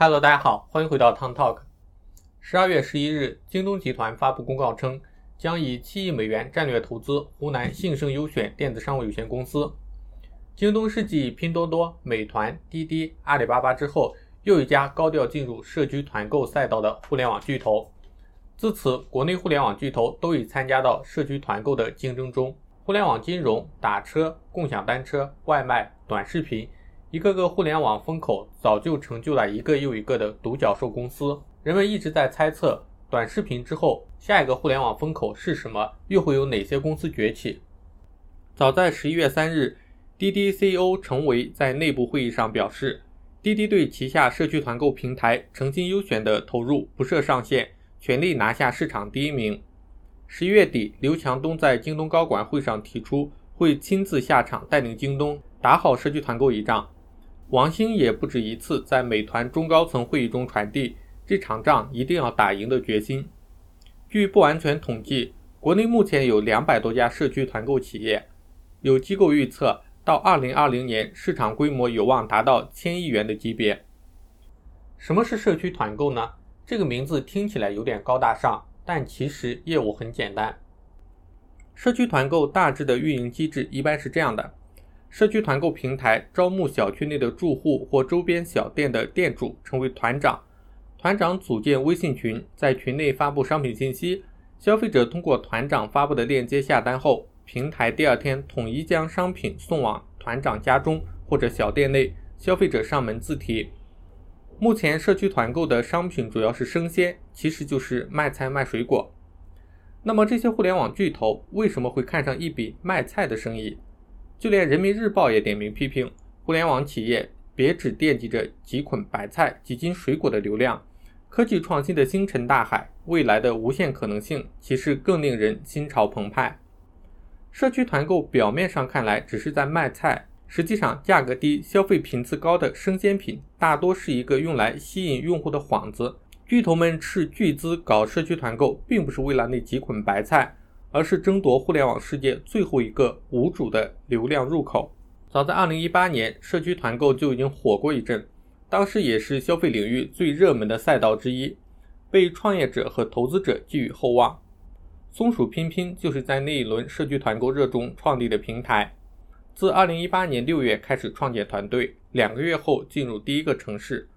嗨大家好，欢迎回到 Town Talk。十二月十一日，京东集团发布公告称，将以七亿美元战略投资湖南信盛优选电子商务有限公司。京东是继拼多多、美团、滴滴、阿里巴巴之后，又一家高调进入社区团购赛道的互联网巨头。自此，国内互联网巨头都已参加到社区团购的竞争中。互联网金融、打车、共享单车、外卖、短视频，一个个互联网风口早就成就了一个又一个的独角兽公司。人们一直在猜测，短视频之后下一个互联网风口是什么，又会有哪些公司崛起？早在十一月三日，滴滴 CEO 程维在内部会议上表示，滴滴对旗下社区团购平台诚心优选的投入不设上限，全力拿下市场第一名。十一月底，刘强东在京东高管会上提出会亲自下场带领京东打好社区团购一仗。王兴也不止一次在美团中高层会议中传递这场仗一定要打赢的决心。据不完全统计，国内目前有两百多家社区团购企业，有机构预测到二零二零年市场规模有望达到千亿元的级别。什么是社区团购呢？这个名字听起来有点高大上。但其实业务很简单。社区团购大致的运营机制一般是这样的：社区团购平台招募小区内的住户或周边小店的店主成为团长，团长组建微信群，在群内发布商品信息，消费者通过团长发布的链接下单后，平台第二天统一将商品送往团长家中或者小店内，消费者上门自提。目前社区团购的商品主要是生鲜，其实就是卖菜卖水果。那么这些互联网巨头为什么会看上一笔卖菜的生意？就连人民日报也点名批评互联网企业，别只惦记着几捆白菜、几斤水果的流量，科技创新的星辰大海，未来的无限可能性，其实更令人心潮澎湃。社区团购表面上看来只是在卖菜。实际上，价格低、消费频次高的生鲜品大多是一个用来吸引用户的幌子。巨头们斥巨资搞社区团购，并不是为了那几捆白菜，而是争夺互联网世界最后一个无主的流量入口。早在2018年，社区团购就已经火过一阵，当时也是消费领域最热门的赛道之一，被创业者和投资者寄予厚望。松鼠拼拼就是在那一轮社区团购热中创立的平台。自2018年6月开始创建团队，两个月后进入第一个城市。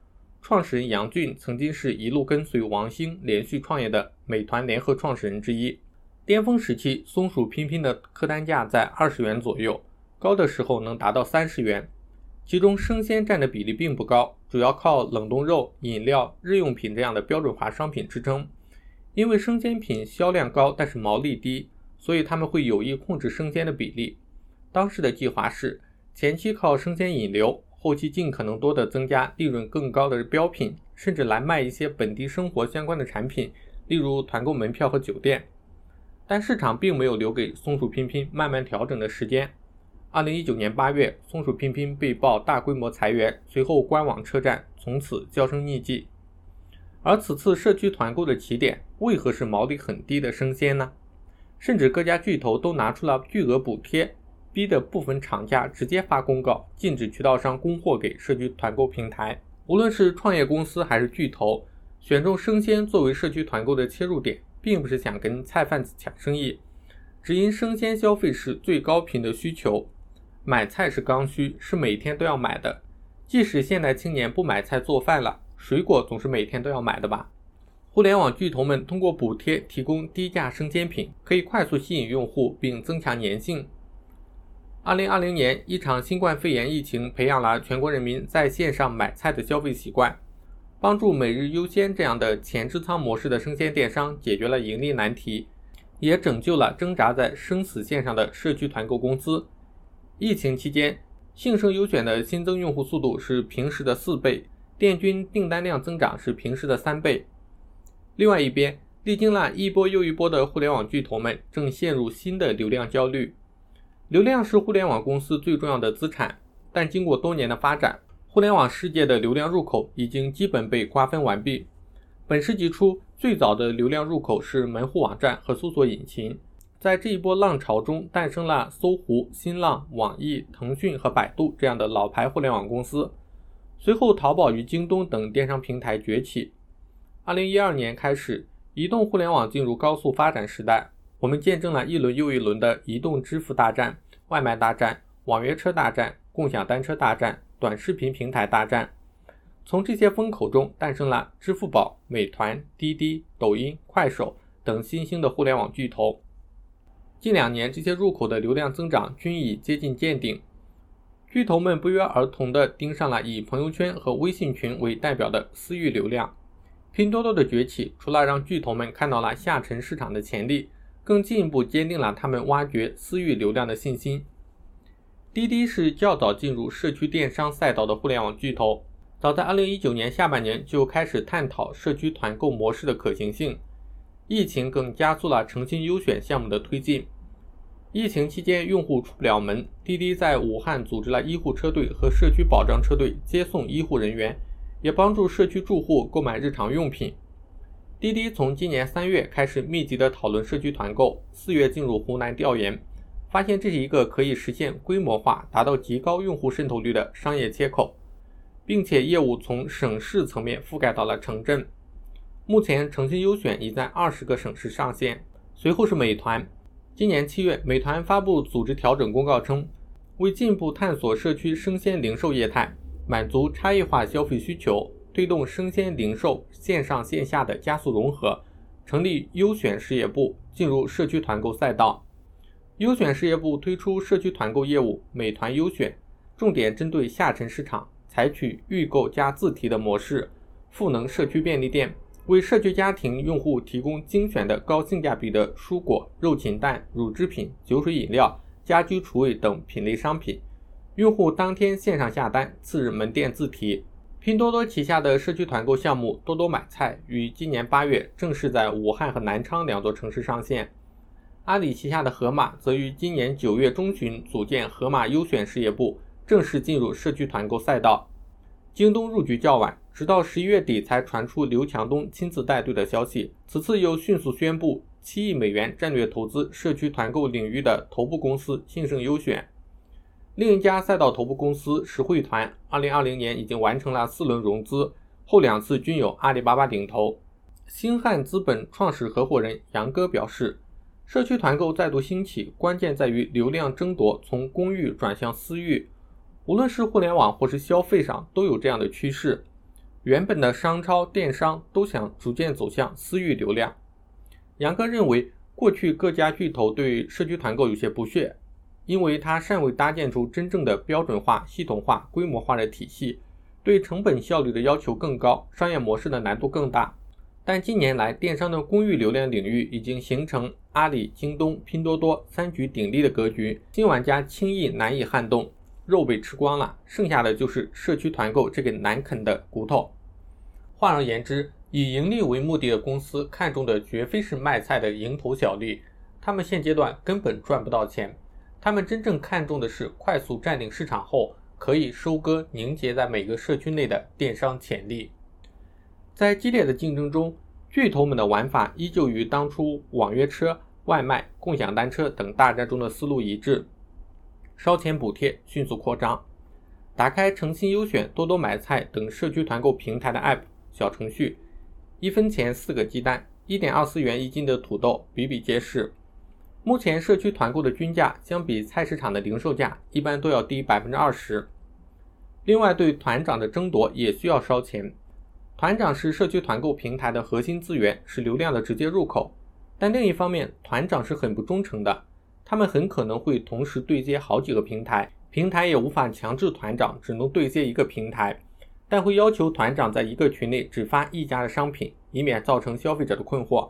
创始人杨俊曾经是一路跟随王兴连续创业的美团联合创始人之一。巅峰时期，松鼠拼拼的客单价在二十元左右，高的时候能达到三十元。其中生鲜占的比例并不高，主要靠冷冻肉、饮料、日用品这样的标准化商品支撑。因为生鲜品销量高，但是毛利低，所以他们会有意控制生鲜的比例。当时的计划是，前期靠生鲜引流，后期尽可能多的增加利润更高的标品，甚至来卖一些本地生活相关的产品，例如团购门票和酒店。但市场并没有留给松鼠拼拼慢慢调整的时间。二零一九年八月，松鼠拼拼被曝大规模裁员，随后官网车站从此销声匿迹。而此次社区团购的起点，为何是毛利很低的生鲜呢？甚至各家巨头都拿出了巨额补贴。逼得部分厂家直接发公告，禁止渠道商供货给社区团购平台。无论是创业公司还是巨头，选中生鲜作为社区团购的切入点，并不是想跟菜贩子抢生意，只因生鲜消费是最高频的需求，买菜是刚需，是每天都要买的。即使现代青年不买菜做饭了，水果总是每天都要买的吧？互联网巨头们通过补贴提供低价生鲜品，可以快速吸引用户并增强粘性。二零二零年，一场新冠肺炎疫情培养了全国人民在线上买菜的消费习惯，帮助每日优鲜这样的前置仓模式的生鲜电商解决了盈利难题，也拯救了挣扎在生死线上的社区团购公司。疫情期间，信盛优选的新增用户速度是平时的四倍，店均订单量增长是平时的三倍。另外一边，历经了一波又一波的互联网巨头们正陷入新的流量焦虑。流量是互联网公司最重要的资产，但经过多年的发展，互联网世界的流量入口已经基本被瓜分完毕。本世纪初，最早的流量入口是门户网站和搜索引擎。在这一波浪潮中，诞生了搜狐、新浪、网易、腾讯和百度这样的老牌互联网公司。随后，淘宝与京东等电商平台崛起。二零一二年开始，移动互联网进入高速发展时代，我们见证了一轮又一轮的移动支付大战、外卖大战、网约车大战、共享单车大战、短视频平台大战。从这些风口中诞生了支付宝、美团、滴滴、抖音、快手等新兴的互联网巨头。近两年，这些入口的流量增长均已接近见顶。巨头们不约而同地盯上了以朋友圈和微信群为代表的私域流量。拼多多的崛起，除了让巨头们看到了下沉市场的潜力，更进一步坚定了他们挖掘私域流量的信心。滴滴是较早进入社区电商赛道的互联网巨头，早在2019年下半年就开始探讨社区团购模式的可行性。疫情更加速了诚心优选项目的推进。疫情期间，用户出不了门，滴滴在武汉组织了医护车队和社区保障车队接送医护人员，也帮助社区住户购买日常用品。滴滴从今年三月开始密集的讨论社区团购，四月进入湖南调研，发现这是一个可以实现规模化、达到极高用户渗透率的商业切口，并且业务从省市层面覆盖到了城镇。目前，诚心优选已在二十个省市上线，随后是美团。今年七月，美团发布组织调整公告称，为进一步探索社区生鲜零售业态，满足差异化消费需求，推动生鲜零售线上线下的加速融合，成立优选事业部，进入社区团购赛道。优选事业部推出社区团购业务“美团优选”，重点针对下沉市场，采取预购加自提的模式，赋能社区便利店。为社区家庭用户提供精选的高性价比的蔬果、肉禽蛋、乳制品、酒水饮料、家居厨卫等品类商品，用户当天线上下单，次日门店自提。拼多多旗下的社区团购项目多多买菜于今年八月正式在武汉和南昌两座城市上线。阿里旗下的盒马则于今年九月中旬组建盒马优选事业部，正式进入社区团购赛道。京东入局较晚。直到十一月底才传出刘强东亲自带队的消息，此次又迅速宣布七亿美元战略投资社区团购领域的头部公司信盛优选。另一家赛道头部公司实惠团，二零二零年已经完成了四轮融资，后两次均有阿里巴巴领投。星汉资本创始合伙人杨哥表示，社区团购再度兴起，关键在于流量争夺从公域转向私域，无论是互联网或是消费上都有这样的趋势。原本的商超、电商都想逐渐走向私域流量。杨哥认为，过去各家巨头对社区团购有些不屑，因为它尚未搭建出真正的标准化、系统化、规模化的体系，对成本效率的要求更高，商业模式的难度更大。但近年来，电商的公域流量领域已经形成阿里、京东、拼多多三局鼎立的格局，新玩家轻易难以撼动。肉被吃光了，剩下的就是社区团购这个难啃的骨头。换而言之，以盈利为目的的公司看重的绝非是卖菜的蝇头小利，他们现阶段根本赚不到钱。他们真正看重的是快速占领市场后可以收割凝结在每个社区内的电商潜力。在激烈的竞争中，巨头们的玩法依旧与当初网约车、外卖、共享单车等大战中的思路一致。烧钱补贴，迅速扩张。打开诚心优选、多多买菜等社区团购平台的 App 小程序，一分钱四个鸡蛋，一点二四元一斤的土豆比比皆是。目前社区团购的均价相比菜市场的零售价一般都要低百分之二十。另外，对团长的争夺也需要烧钱。团长是社区团购平台的核心资源，是流量的直接入口。但另一方面，团长是很不忠诚的。他们很可能会同时对接好几个平台，平台也无法强制团长只能对接一个平台，但会要求团长在一个群内只发一家的商品，以免造成消费者的困惑。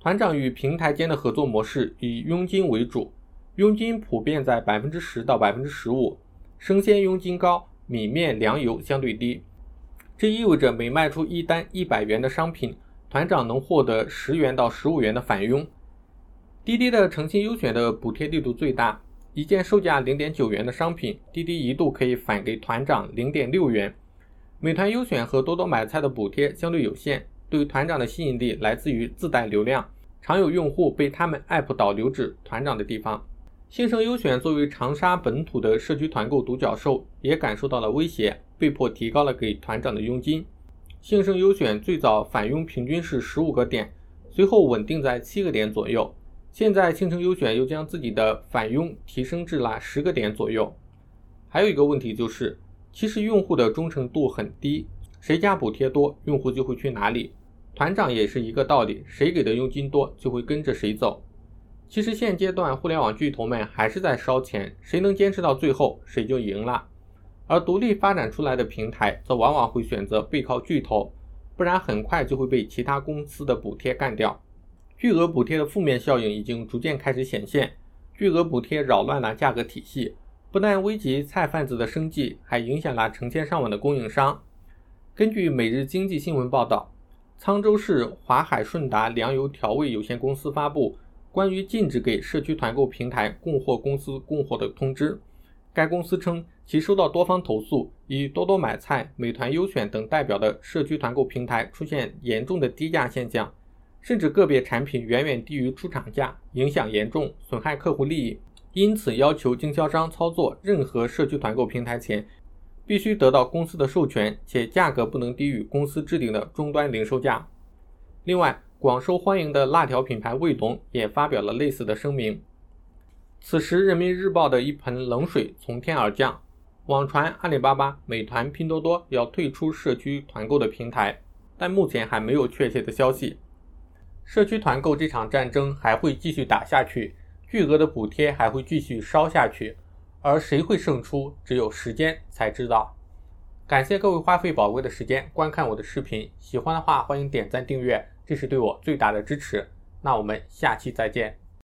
团长与平台间的合作模式以佣金为主，佣金普遍在百分之十到百分之十五，生鲜佣金高，米面粮油相对低。这意味着每卖出一单一百元的商品，团长能获得十元到十五元的返佣。滴滴的诚信优选的补贴力度最大，一件售价零点九元的商品，滴滴一度可以返给团长零点六元。美团优选和多多买菜的补贴相对有限，对团长的吸引力来自于自带流量，常有用户被他们 app 导流至团长的地方。信盛优选作为长沙本土的社区团购独角兽，也感受到了威胁。被迫提高了给团长的佣金。幸盛优选最早返佣平均是十五个点，随后稳定在七个点左右。现在幸盛优选又将自己的返佣提升至了十个点左右。还有一个问题就是，其实用户的忠诚度很低，谁家补贴多，用户就会去哪里。团长也是一个道理，谁给的佣金多，就会跟着谁走。其实现阶段互联网巨头们还是在烧钱，谁能坚持到最后，谁就赢了。而独立发展出来的平台，则往往会选择背靠巨头，不然很快就会被其他公司的补贴干掉。巨额补贴的负面效应已经逐渐开始显现，巨额补贴扰乱了价格体系，不但危及菜贩子的生计，还影响了成千上万的供应商。根据每日经济新闻报道，沧州市华海顺达粮油调味有限公司发布关于禁止给社区团购平台供货公司供货的通知。该公司称，其收到多方投诉，以多多买菜、美团优选等代表的社区团购平台出现严重的低价现象，甚至个别产品远远低于出厂价，影响严重，损害客户利益。因此，要求经销商操作任何社区团购平台前，必须得到公司的授权，且价格不能低于公司制定的终端零售价。另外，广受欢迎的辣条品牌卫龙也发表了类似的声明。此时，人民日报的一盆冷水从天而降，网传阿里巴巴、美团、拼多多要退出社区团购的平台，但目前还没有确切的消息。社区团购这场战争还会继续打下去，巨额的补贴还会继续烧下去，而谁会胜出，只有时间才知道。感谢各位花费宝贵的时间观看我的视频，喜欢的话欢迎点赞订阅，这是对我最大的支持。那我们下期再见。